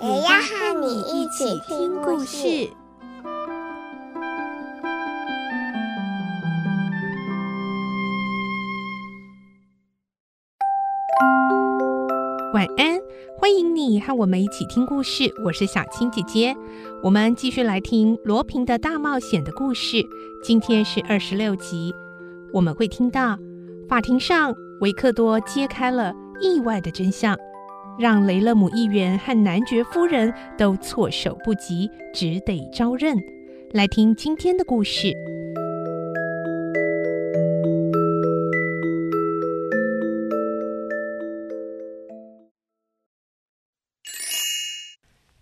也要和你一起听故事。晚安，欢迎你和我们一起听故事。我是小青姐姐，我们继续来听罗平的大冒险的故事。今天是二十六集，我们会听到法庭上维克多揭开了意外的真相，让雷勒姆议员和男爵夫人都措手不及，只得招认。来听今天的故事。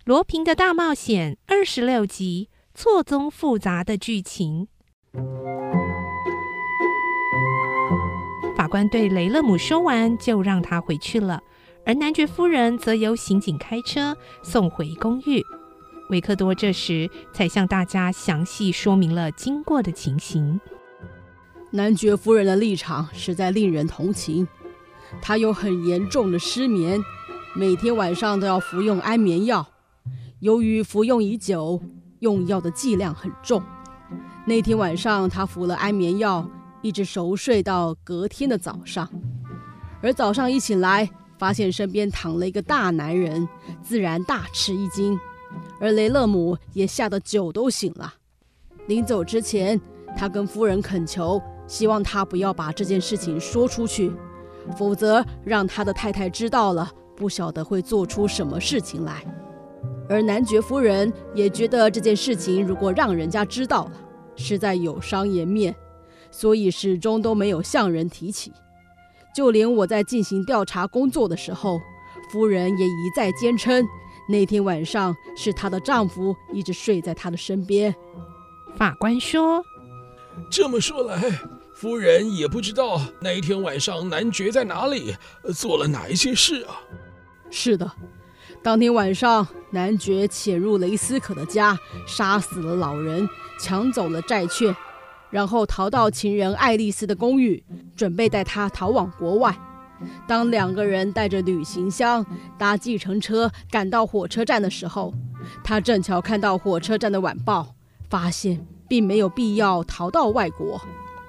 罗平的大冒险二十六集，错综复杂的剧情。法官对雷勒姆说完，就让他回去了，而男爵夫人则由刑警开车送回公寓。维克多这时才向大家详细说明了经过的情形。男爵夫人的立场实在令人同情，她有很严重的失眠，每天晚上都要服用安眠药。由于服用已久，用药的剂量很重。那天晚上，她服了安眠药，一直熟睡到隔天的早上。而早上一醒来，发现身边躺了一个大男人，自然大吃一惊。而雷勒姆也吓得酒都醒了。临走之前，他跟夫人恳求，希望他不要把这件事情说出去，否则让他的太太知道了，不晓得会做出什么事情来。而男爵夫人也觉得这件事情如果让人家知道了，实在有伤颜面，所以始终都没有向人提起。就连我在进行调查工作的时候，夫人也一再坚称，那天晚上是她的丈夫一直睡在她的身边。法官说：“这么说来，夫人也不知道那一天晚上男爵在哪里，做了哪一些事啊？”是的。当天晚上，男爵潜入雷斯可的家，杀死了老人，抢走了债券，然后逃到情人爱丽丝的公寓，准备带她逃往国外。当两个人带着旅行箱搭计程车赶到火车站的时候，他正巧看到火车站的晚报，发现并没有必要逃到外国。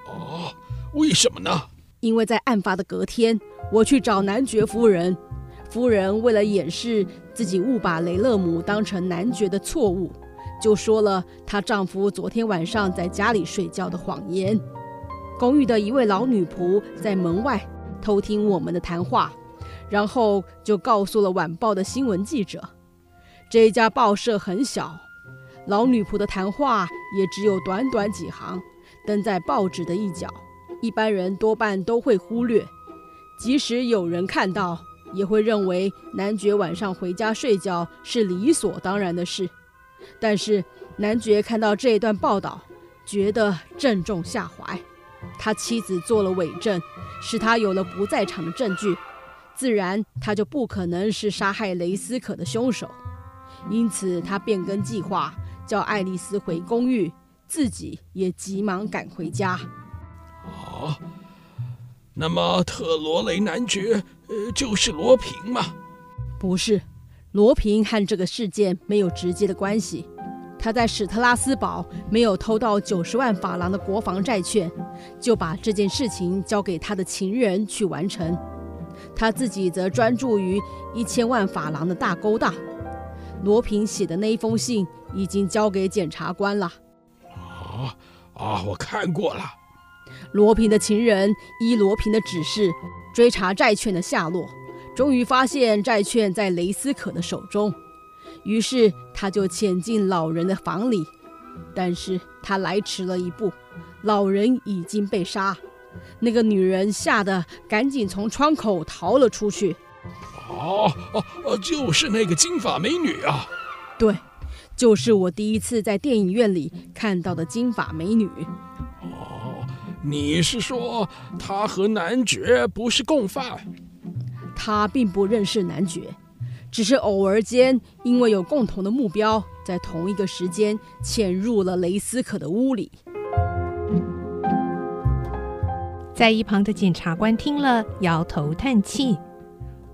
哦，为什么呢？因为在案发的隔天，我去找男爵夫人。夫人为了掩饰自己误把雷勒姆当成男爵的错误，就说了她丈夫昨天晚上在家里睡觉的谎言。公寓的一位老女仆在门外偷听我们的谈话，然后就告诉了晚报的新闻记者。这家报社很小，老女仆的谈话也只有短短几行，登在报纸的一角，一般人多半都会忽略。即使有人看到，也会认为男爵晚上回家睡觉是理所当然的事，但是男爵看到这一段报道，觉得正中下怀。他妻子做了伪证，使他有了不在场的证据，自然他就不可能是杀害雷斯可的凶手。因此，他变更计划，叫爱丽丝回公寓，自己也急忙赶回家。啊，那么特罗雷男爵。呃，就是罗平吗？不是，罗平和这个事件没有直接的关系。他在史特拉斯堡没有偷到九十万法郎的国防债券，就把这件事情交给他的情人去完成。他自己则专注于一千万法郎的大勾当。罗平写的那一封信已经交给检察官了。啊啊，我看过了。罗平的情人依罗平的指示，追查债券的下落，终于发现债券在雷斯可的手中，于是他就潜进老人的房里，但是他来迟了一步，老人已经被杀，那个女人吓得赶紧从窗口逃了出去。哦哦哦，就是那个金发美女啊！对，就是我第一次在电影院里看到的金发美女。哦，你是说她和男爵不是共犯？他并不认识男爵，只是偶尔间因为有共同的目标，在同一个时间潜入了雷斯可的屋里。在一旁的检察官听了，摇头叹气：“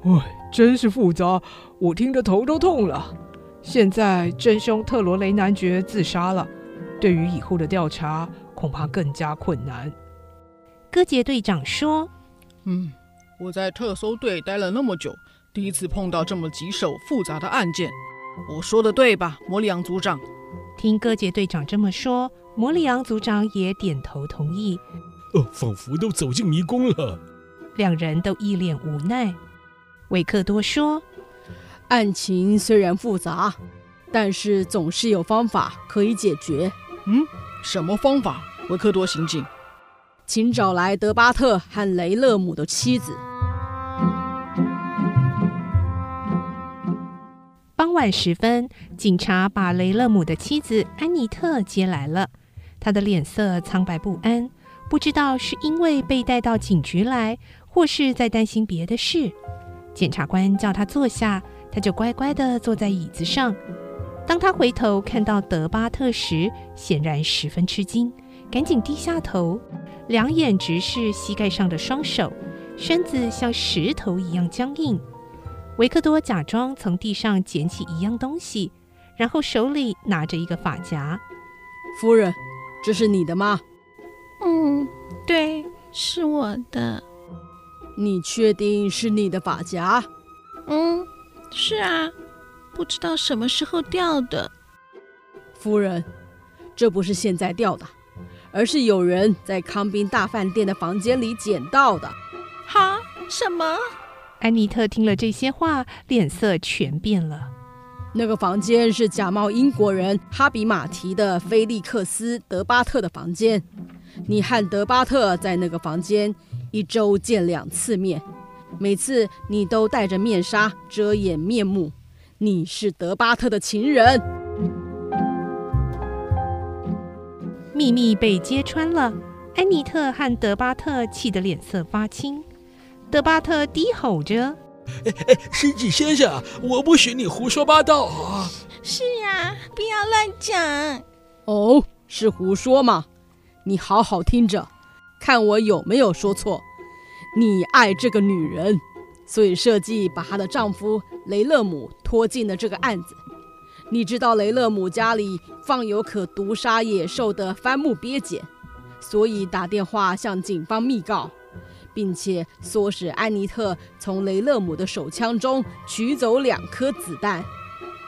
唉，真是复杂，我听得头都痛了。现在真凶特罗雷男爵自杀了，对于以后的调查恐怕更加困难。”戈杰队长说：“嗯，我在特搜队待了那么久，第一次碰到这么棘手复杂的案件。我说的对吧，摩里昂组长？”听戈杰队长这么说，摩里昂组长也点头同意。哦，仿佛都走进迷宫了。两人都一脸无奈。维克多说：“案情虽然复杂，但是总是有方法可以解决。”嗯，什么方法？维克多刑警，请找来德巴特和雷勒姆的妻子。傍晚时分，警察把雷勒姆的妻子安妮特接来了。她的脸色苍白不安。不知道是因为被带到警局来，或是在担心别的事。检察官叫他坐下，他就乖乖地坐在椅子上。当他回头看到德巴特时，显然十分吃惊，赶紧低下头，两眼直视膝盖上的双手，身子像石头一样僵硬。维克多假装从地上捡起一样东西，然后手里拿着一个发夹。夫人，这是你的吗？嗯，对，是我的。你确定是你的发夹？嗯，是啊，不知道什么时候掉的。夫人，这不是现在掉的，而是有人在康宾大饭店的房间里捡到的。哈？什么？安妮特听了这些话，脸色全变了。那个房间是假冒英国人哈比马提的菲利克斯·德巴特的房间。你和德巴特在那个房间一周见两次面，每次你都戴着面纱遮掩面目。你是德巴特的情人。秘密被揭穿了，安妮特和德巴特气得脸色发青。德巴特低吼着：“哎哎，审计先生，我不许你胡说八道啊！”“是啊，不要乱讲。”“哦，是胡说吗？”你好好听着，看我有没有说错。你爱这个女人，所以设计把她的丈夫雷勒姆拖进了这个案子。你知道雷勒姆家里放有可毒杀野兽的番木鳖碱，所以打电话向警方密告，并且唆使安妮特从雷勒姆的手枪中取走两颗子弹。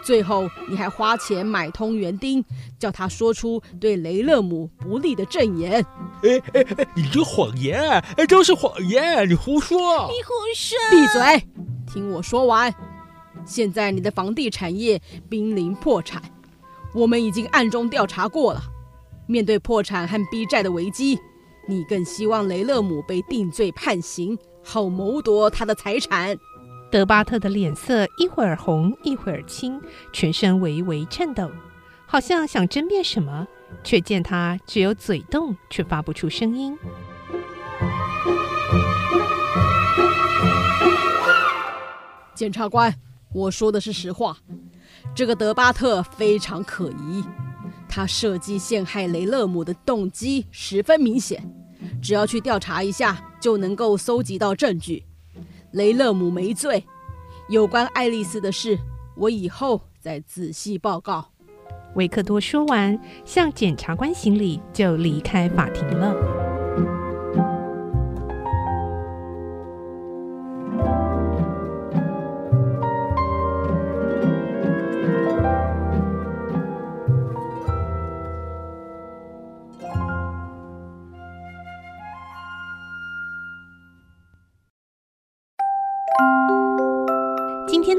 最后，你还花钱买通园丁，叫他说出对雷勒姆不利的证言。哎哎哎，你这谎言，哎，都是谎言，你胡说！你胡说！闭嘴，听我说完。现在你的房地产业濒临破产，我们已经暗中调查过了。面对破产和逼债的危机，你更希望雷勒姆被定罪判刑，好谋夺他的财产。德巴特的脸色一会儿红一会儿青，全身微微颤抖，好像想争辩什么，却见他只有嘴动，却发不出声音。检察官，我说的是实话，这个德巴特非常可疑，他设计陷害雷勒姆的动机十分明显，只要去调查一下，就能够搜集到证据。雷勒姆没罪，有关爱丽丝的事，我以后再仔细报告。维克多说完，向检察官行礼，就离开法庭了。